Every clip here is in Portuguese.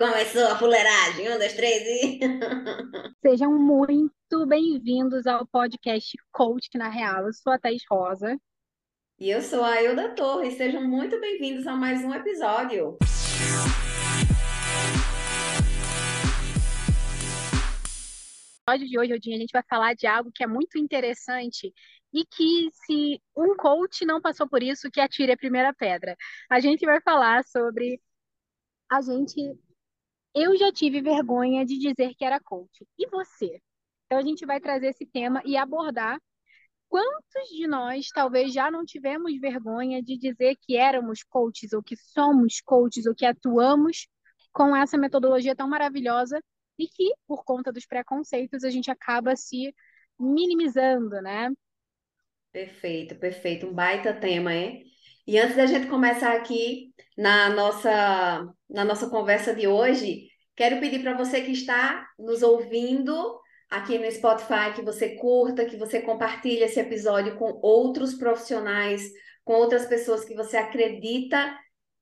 Começou a fuleiragem, um, dois, três e. Sejam muito bem-vindos ao podcast Coach na Real. Eu sou a Thaís Rosa. E eu sou a Ailda Torres. Sejam muito bem-vindos a mais um episódio. No episódio de hoje, Odinha, a gente vai falar de algo que é muito interessante e que se um coach não passou por isso, que atire a primeira pedra. A gente vai falar sobre a gente eu já tive vergonha de dizer que era coach. E você? Então a gente vai trazer esse tema e abordar quantos de nós talvez já não tivemos vergonha de dizer que éramos coaches ou que somos coaches ou que atuamos com essa metodologia tão maravilhosa e que, por conta dos preconceitos, a gente acaba se minimizando, né? Perfeito, perfeito. Um baita tema, hein? E antes da gente começar aqui na nossa, na nossa conversa de hoje, quero pedir para você que está nos ouvindo aqui no Spotify que você curta, que você compartilhe esse episódio com outros profissionais, com outras pessoas que você acredita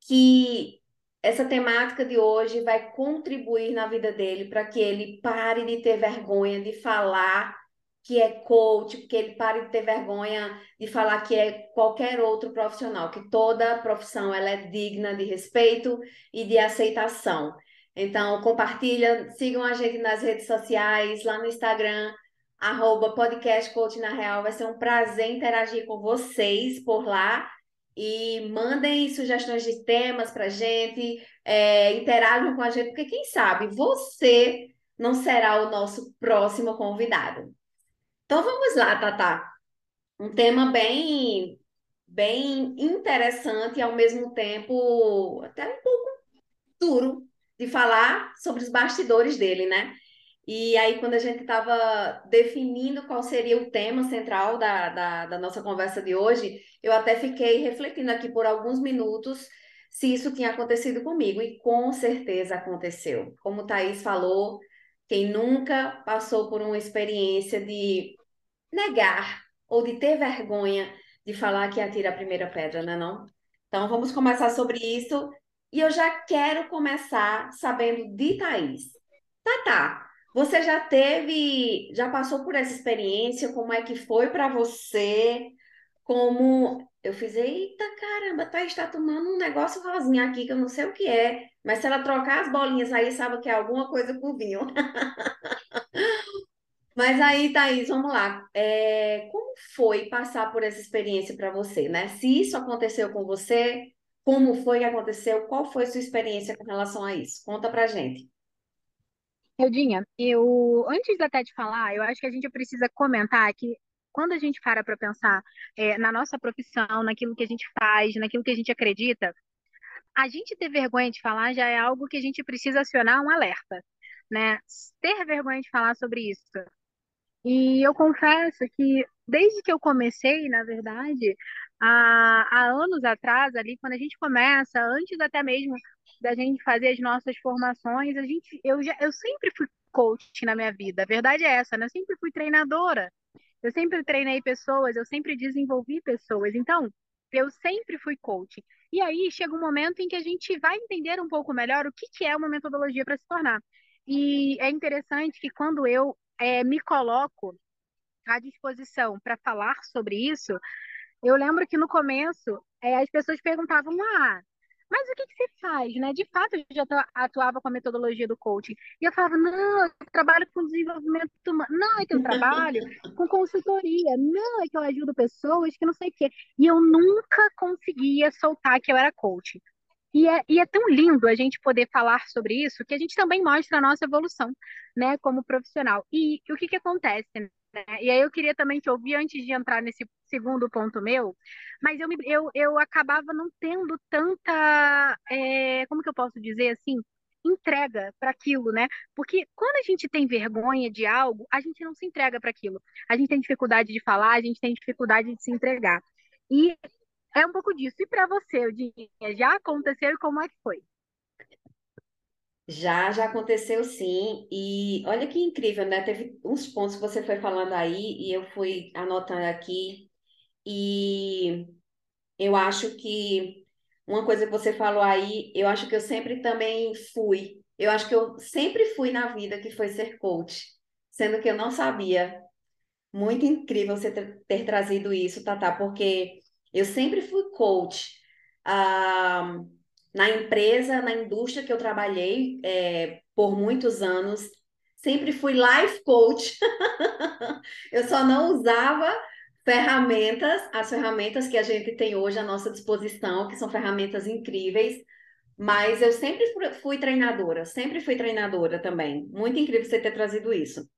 que essa temática de hoje vai contribuir na vida dele para que ele pare de ter vergonha de falar que é coach, que ele pare de ter vergonha de falar que é qualquer outro profissional, que toda profissão ela é digna de respeito e de aceitação. Então, compartilha, sigam a gente nas redes sociais, lá no Instagram, arroba na Real. Vai ser um prazer interagir com vocês por lá. E mandem sugestões de temas para gente, é, interajam com a gente, porque quem sabe você não será o nosso próximo convidado. Então vamos lá, Tatá. Um tema bem, bem interessante e ao mesmo tempo até um pouco duro de falar sobre os bastidores dele, né? E aí, quando a gente estava definindo qual seria o tema central da, da, da, nossa conversa de hoje, eu até fiquei refletindo aqui por alguns minutos se isso tinha acontecido comigo, e com certeza aconteceu. Como o Thaís falou, quem nunca passou por uma experiência de negar ou de ter vergonha de falar que atira a primeira pedra, né não? Então vamos começar sobre isso e eu já quero começar sabendo de Thaís. Tá, tá. Você já teve, já passou por essa experiência? Como é que foi para você? Como eu fiz, eita caramba, Thaís está tomando um negócio rosinha aqui que eu não sei o que é, mas se ela trocar as bolinhas aí, sabe que é alguma coisa com vinho. Mas aí, Thaís, vamos lá. É, como foi passar por essa experiência para você, né? Se isso aconteceu com você, como foi que aconteceu? Qual foi sua experiência com relação a isso? Conta pra gente. Eudinha, eu, antes até de falar, eu acho que a gente precisa comentar que quando a gente para para pensar é, na nossa profissão, naquilo que a gente faz, naquilo que a gente acredita, a gente ter vergonha de falar já é algo que a gente precisa acionar um alerta, né? Ter vergonha de falar sobre isso e eu confesso que desde que eu comecei, na verdade, há, há anos atrás, ali, quando a gente começa, antes até mesmo da gente fazer as nossas formações, a gente, eu, já, eu sempre fui coach na minha vida. A verdade é essa, né? Eu sempre fui treinadora. Eu sempre treinei pessoas, eu sempre desenvolvi pessoas. Então, eu sempre fui coach. E aí chega um momento em que a gente vai entender um pouco melhor o que, que é uma metodologia para se tornar. E é interessante que quando eu é, me coloco à disposição para falar sobre isso, eu lembro que no começo é, as pessoas perguntavam, ah, mas o que, que você faz, né? De fato, eu já atuava com a metodologia do coaching. E eu falava, não, eu trabalho com desenvolvimento humano. Não, é que eu trabalho com consultoria. Não, é que eu ajudo pessoas que não sei o quê. E eu nunca conseguia soltar que eu era coach. E é, e é tão lindo a gente poder falar sobre isso que a gente também mostra a nossa evolução, né, como profissional. E, e o que que acontece, né? E aí eu queria também te ouvir antes de entrar nesse segundo ponto meu, mas eu, me, eu, eu acabava não tendo tanta, é, como que eu posso dizer assim, entrega para aquilo, né? Porque quando a gente tem vergonha de algo, a gente não se entrega para aquilo. A gente tem dificuldade de falar, a gente tem dificuldade de se entregar. E é um pouco disso. E para você, Eudinha, já aconteceu e como é que foi? Já, já aconteceu sim. E olha que incrível, né? Teve uns pontos que você foi falando aí e eu fui anotando aqui. E eu acho que uma coisa que você falou aí, eu acho que eu sempre também fui eu acho que eu sempre fui na vida que foi ser coach, sendo que eu não sabia. Muito incrível você ter, trazido isso, Tatá, porque eu sempre fui coach. Ah, na empresa, na indústria que eu trabalhei é, por muitos anos, sempre fui life coach. eu só não usava ferramentas, as ferramentas que a gente tem hoje à nossa disposição, que são ferramentas incríveis, mas eu sempre fui treinadora, sempre fui treinadora também. Muito incrível você ter trazido isso.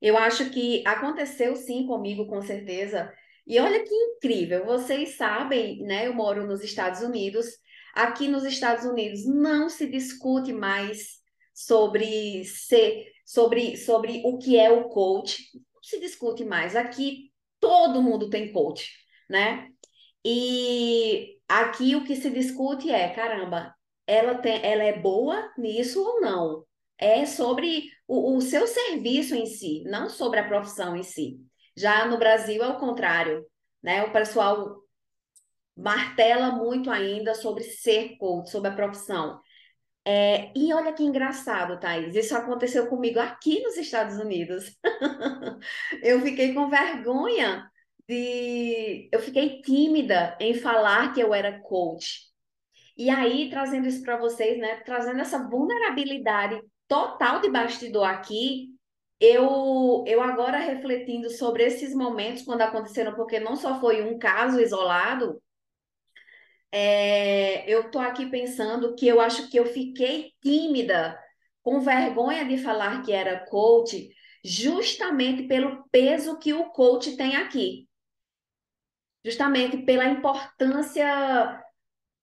Eu acho que aconteceu sim comigo, com certeza. E olha que incrível, vocês sabem, né? Eu moro nos Estados Unidos. Aqui nos Estados Unidos não se discute mais sobre ser, sobre, sobre o que é o coach. Não se discute mais. Aqui todo mundo tem coach, né? E aqui o que se discute é, caramba, ela, tem, ela é boa nisso ou não? É sobre o, o seu serviço em si, não sobre a profissão em si. Já no Brasil é o contrário, né? O pessoal martela muito ainda sobre ser coach, sobre a profissão. É, e olha que engraçado, Thaís, isso aconteceu comigo aqui nos Estados Unidos. eu fiquei com vergonha de. Eu fiquei tímida em falar que eu era coach. E aí, trazendo isso para vocês, né? Trazendo essa vulnerabilidade total de bastidor aqui, eu, eu agora refletindo sobre esses momentos quando aconteceram, porque não só foi um caso isolado, é, eu tô aqui pensando que eu acho que eu fiquei tímida, com vergonha de falar que era coach, justamente pelo peso que o coach tem aqui justamente pela importância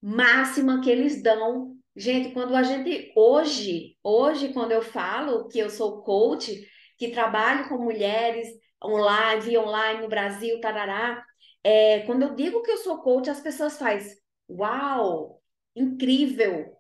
máxima que eles dão. Gente, quando a gente hoje, hoje quando eu falo que eu sou coach, que trabalho com mulheres online, via online no Brasil, tarará, é, quando eu digo que eu sou coach, as pessoas fazem, uau, incrível.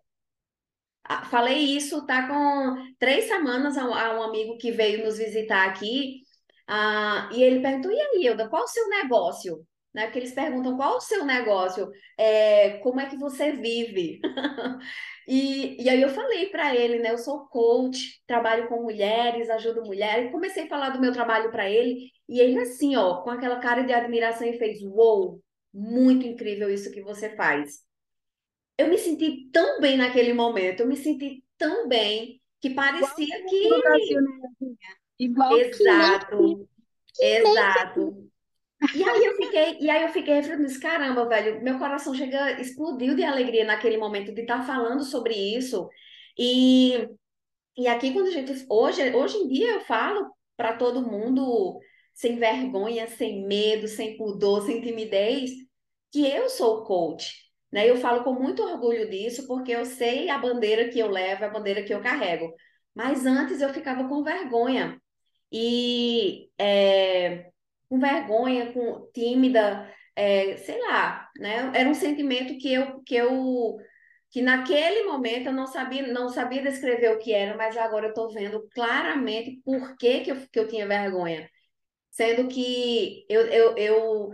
Ah, falei isso, tá com três semanas a um, amigo que veio nos visitar aqui, ah, e ele perguntou, e aí, Hilda, qual o seu negócio? Né? Porque eles perguntam qual o seu negócio, é, como é que você vive. e, e aí eu falei para ele, né? Eu sou coach, trabalho com mulheres, ajudo mulheres. Comecei a falar do meu trabalho para ele e ele assim, ó, com aquela cara de admiração e fez, uou, muito incrível isso que você faz. Eu me senti tão bem naquele momento, eu me senti tão bem que parecia que no Brasil, né? Igual exato, que que exato. E aí eu fiquei, e aí eu fiquei refletindo, caramba, velho, meu coração chega, explodiu de alegria naquele momento de estar tá falando sobre isso. E, e aqui quando a gente hoje, hoje em dia eu falo para todo mundo sem vergonha, sem medo, sem pudor, sem timidez, que eu sou coach. Né? Eu falo com muito orgulho disso, porque eu sei a bandeira que eu levo, a bandeira que eu carrego. Mas antes eu ficava com vergonha. E é, com vergonha, com tímida, é, sei lá, né? Era um sentimento que eu que eu que naquele momento eu não sabia não sabia descrever o que era, mas agora eu estou vendo claramente por que, que, eu, que eu tinha vergonha. Sendo que eu, eu, eu,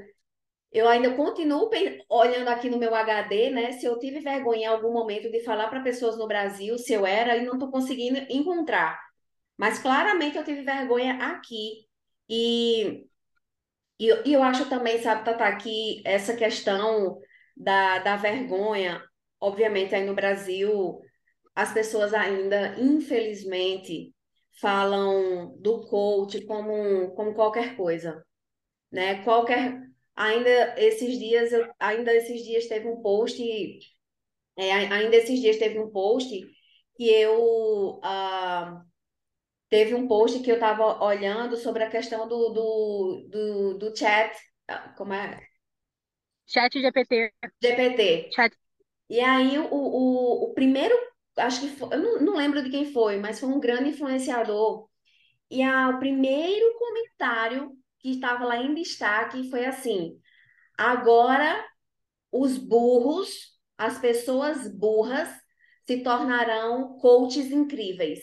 eu ainda continuo olhando aqui no meu HD, né? Se eu tive vergonha em algum momento de falar para pessoas no Brasil se eu era e não estou conseguindo encontrar. Mas claramente eu tive vergonha aqui. E e, eu acho também, sabe, Tata, que essa questão da, da vergonha, obviamente, aí no Brasil, as pessoas ainda, infelizmente, falam do coach como, como qualquer coisa, né? Qualquer... Ainda esses dias, eu, ainda esses dias teve um post, é, ainda esses dias teve um post que eu... Uh, Teve um post que eu estava olhando sobre a questão do, do, do, do chat, ah, como é? Chat GPT. GPT. Chat. E aí o, o, o primeiro, acho que foi, eu não, não lembro de quem foi, mas foi um grande influenciador. E a, o primeiro comentário que estava lá em destaque foi assim: agora os burros, as pessoas burras, se tornarão coaches incríveis.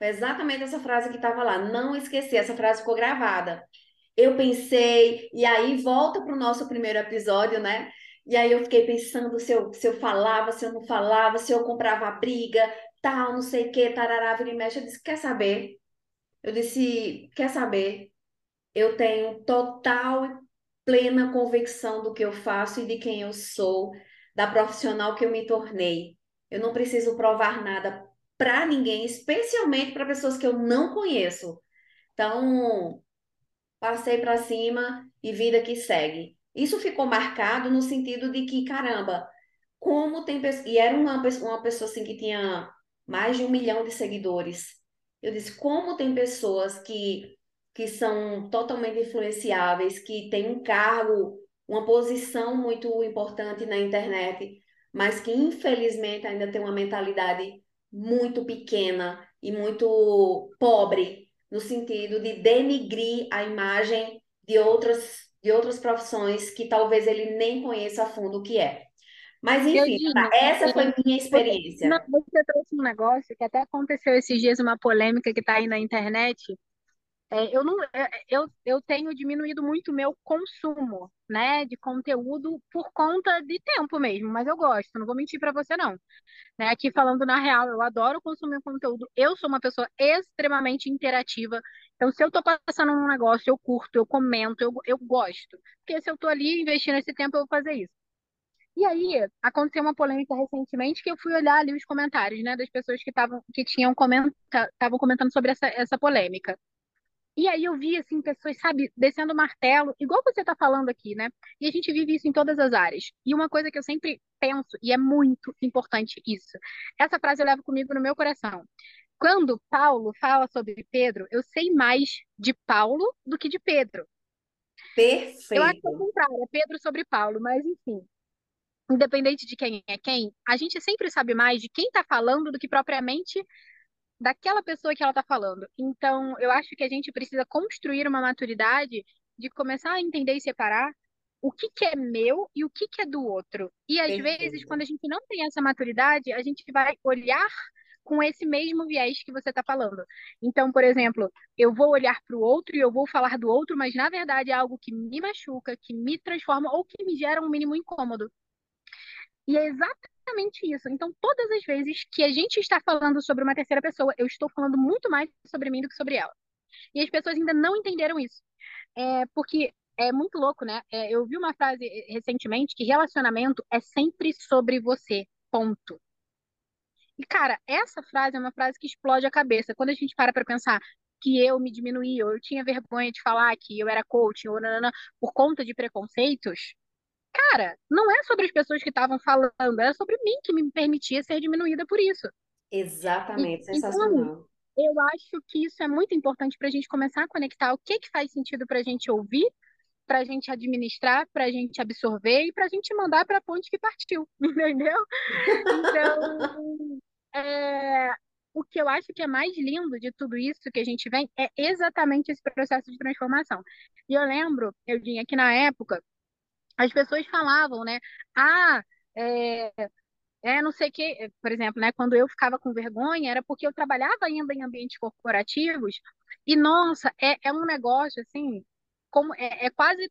Foi exatamente essa frase que estava lá. Não esqueci, essa frase ficou gravada. Eu pensei, e aí volta para o nosso primeiro episódio, né? E aí eu fiquei pensando se eu, se eu falava, se eu não falava, se eu comprava a briga, tal, não sei o que, tarará, vira e mexe. Eu disse, quer saber? Eu disse, quer saber? Eu tenho total e plena convicção do que eu faço e de quem eu sou, da profissional que eu me tornei. Eu não preciso provar nada para ninguém, especialmente para pessoas que eu não conheço. Então, passei para cima e vida que segue. Isso ficou marcado no sentido de que, caramba, como tem pessoas. E era uma, uma pessoa assim que tinha mais de um milhão de seguidores. Eu disse, como tem pessoas que, que são totalmente influenciáveis, que têm um cargo, uma posição muito importante na internet, mas que infelizmente ainda tem uma mentalidade muito pequena e muito pobre, no sentido de denigrir a imagem de outras, de outras profissões que talvez ele nem conheça a fundo o que é. Mas enfim, tá, essa foi minha experiência. Não, você trouxe um negócio que até aconteceu esses dias, uma polêmica que está aí na internet. É, eu, não, é, eu, eu tenho diminuído muito o meu consumo né, de conteúdo por conta de tempo mesmo, mas eu gosto, não vou mentir para você não. Né, aqui falando na real, eu adoro consumir conteúdo, eu sou uma pessoa extremamente interativa, então se eu estou passando um negócio, eu curto, eu comento, eu, eu gosto, porque se eu estou ali investindo esse tempo, eu vou fazer isso. E aí, aconteceu uma polêmica recentemente que eu fui olhar ali os comentários, né, das pessoas que estavam que tinham comenta, estavam comentando sobre essa, essa polêmica. E aí eu vi, assim, pessoas, sabe, descendo o martelo, igual você está falando aqui, né? E a gente vive isso em todas as áreas. E uma coisa que eu sempre penso, e é muito importante isso, essa frase eu levo comigo no meu coração. Quando Paulo fala sobre Pedro, eu sei mais de Paulo do que de Pedro. Perfeito. Eu acho que é o contrário, é Pedro sobre Paulo, mas enfim independente de quem é quem, a gente sempre sabe mais de quem está falando do que propriamente daquela pessoa que ela está falando. Então, eu acho que a gente precisa construir uma maturidade de começar a entender e separar o que, que é meu e o que, que é do outro. E às Perfeito. vezes, quando a gente não tem essa maturidade, a gente vai olhar com esse mesmo viés que você está falando. Então, por exemplo, eu vou olhar para o outro e eu vou falar do outro, mas na verdade é algo que me machuca, que me transforma ou que me gera um mínimo incômodo. E é exatamente isso. Então, todas as vezes que a gente está falando sobre uma terceira pessoa, eu estou falando muito mais sobre mim do que sobre ela. E as pessoas ainda não entenderam isso. É, porque é muito louco, né? É, eu vi uma frase recentemente que relacionamento é sempre sobre você. Ponto. E, cara, essa frase é uma frase que explode a cabeça. Quando a gente para para pensar que eu me diminuí, eu tinha vergonha de falar que eu era coach, ou nanana, por conta de preconceitos, Cara, não é sobre as pessoas que estavam falando, é sobre mim que me permitia ser diminuída por isso. Exatamente, e, então, sensacional. Então, eu acho que isso é muito importante para a gente começar a conectar o que, que faz sentido para a gente ouvir, para a gente administrar, para a gente absorver e para a gente mandar para a ponte que partiu, entendeu? Então, é, o que eu acho que é mais lindo de tudo isso que a gente vem é exatamente esse processo de transformação. E eu lembro, eu tinha aqui na época, as pessoas falavam, né? Ah, é, é não sei o que, por exemplo, né? Quando eu ficava com vergonha, era porque eu trabalhava ainda em ambientes corporativos e, nossa, é, é um negócio assim, como é, é quase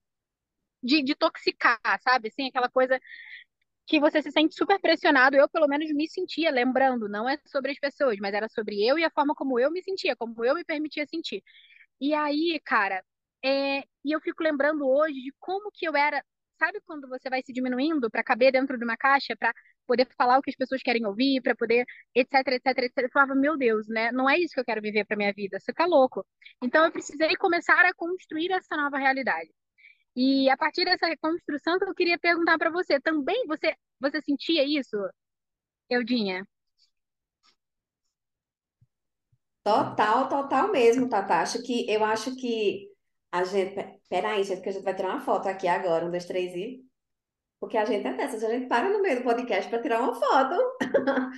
de, de toxicar, sabe? Assim, aquela coisa que você se sente super pressionado. Eu, pelo menos, me sentia, lembrando, não é sobre as pessoas, mas era sobre eu e a forma como eu me sentia, como eu me permitia sentir. E aí, cara, é, e eu fico lembrando hoje de como que eu era Sabe quando você vai se diminuindo para caber dentro de uma caixa, para poder falar o que as pessoas querem ouvir, para poder, etc, etc, etc. Eu falava, meu Deus, né? Não é isso que eu quero viver para minha vida. Você tá louco. Então eu precisei começar a construir essa nova realidade. E a partir dessa reconstrução, eu queria perguntar para você, também você você sentia isso, Eudinha? Total, total mesmo, Tata. Acho que eu acho que a gente. Peraí, gente, que a gente vai tirar uma foto aqui agora, um, dois, três e. Porque a gente é dessas, a gente para no meio do podcast para tirar uma foto.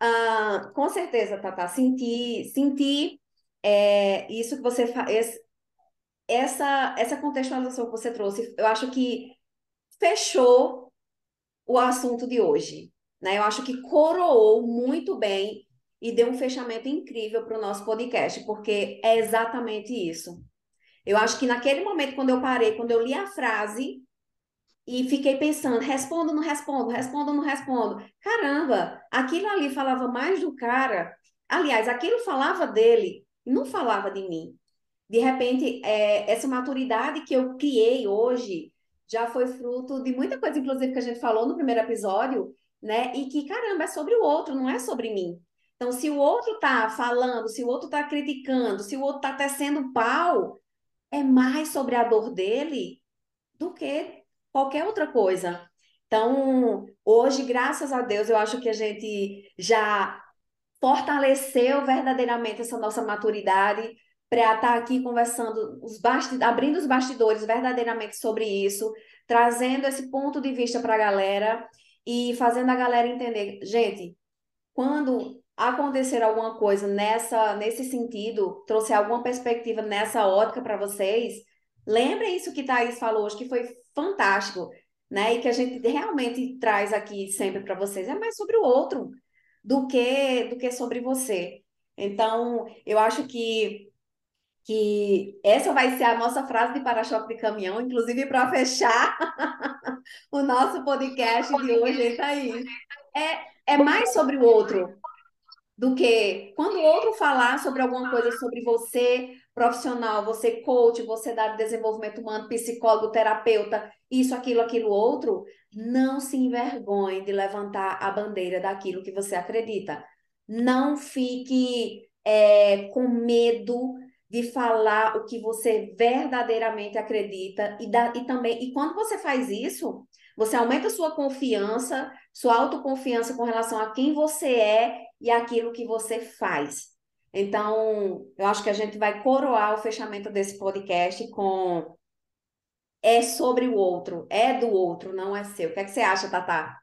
ah, com certeza, Tata, senti, senti é, isso que você faz. Essa, essa contextualização que você trouxe, eu acho que fechou o assunto de hoje. Né? Eu acho que coroou muito bem e deu um fechamento incrível para o nosso podcast, porque é exatamente isso. Eu acho que naquele momento, quando eu parei, quando eu li a frase, e fiquei pensando, respondo, não respondo, respondo, não respondo. Caramba, aquilo ali falava mais do cara. Aliás, aquilo falava dele, não falava de mim. De repente, é, essa maturidade que eu criei hoje já foi fruto de muita coisa, inclusive, que a gente falou no primeiro episódio, né? E que, caramba, é sobre o outro, não é sobre mim. Então, se o outro tá falando, se o outro tá criticando, se o outro tá tecendo pau, é mais sobre a dor dele do que qualquer outra coisa. Então, hoje, graças a Deus, eu acho que a gente já fortaleceu verdadeiramente essa nossa maturidade para estar aqui conversando, os abrindo os bastidores verdadeiramente sobre isso, trazendo esse ponto de vista para a galera e fazendo a galera entender, gente, quando acontecer alguma coisa nessa nesse sentido, trouxe alguma perspectiva nessa ótica para vocês, lembrem isso que Thaís falou hoje, que foi fantástico, né? E que a gente realmente traz aqui sempre para vocês, é mais sobre o outro do que do que sobre você. Então, eu acho que que essa vai ser a nossa frase de para-choque de caminhão, inclusive para fechar o nosso podcast de hoje, Thaís? É, é mais sobre o outro do que quando o outro falar sobre alguma coisa sobre você, profissional, você coach, você da desenvolvimento humano, psicólogo, terapeuta, isso, aquilo, aquilo, outro, não se envergonhe de levantar a bandeira daquilo que você acredita. Não fique é, com medo de falar o que você verdadeiramente acredita e, da, e também e quando você faz isso você aumenta sua confiança sua autoconfiança com relação a quem você é e aquilo que você faz. Então eu acho que a gente vai coroar o fechamento desse podcast com é sobre o outro é do outro não é seu. O que é que você acha Tatá?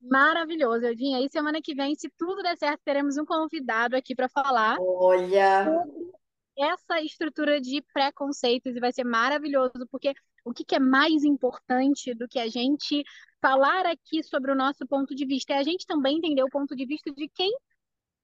Maravilhoso, Eudinha. E semana que vem, se tudo der certo, teremos um convidado aqui para falar Olha, sobre essa estrutura de preconceitos e vai ser maravilhoso, porque o que, que é mais importante do que a gente falar aqui sobre o nosso ponto de vista é a gente também entender o ponto de vista de quem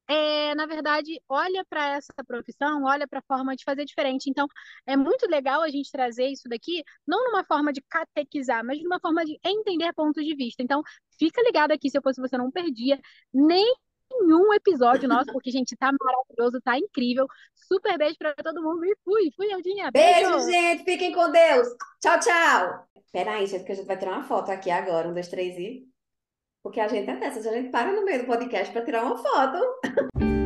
é, na verdade, olha para essa profissão, olha para a forma de fazer diferente. Então, é muito legal a gente trazer isso daqui, não numa forma de catequizar, mas numa forma de entender pontos de vista. Então, fica ligado aqui se eu fosse você, não perdia nem nenhum episódio nosso, porque, gente, tá maravilhoso, tá incrível. Super beijo pra todo mundo e fui, fui, Eudinha. Beijo, beijo gente. Fiquem com Deus. Tchau, tchau. Peraí, gente, que a gente vai tirar uma foto aqui agora. Um, dois, três e. Porque a gente é dessas, a gente para no meio do podcast para tirar uma foto.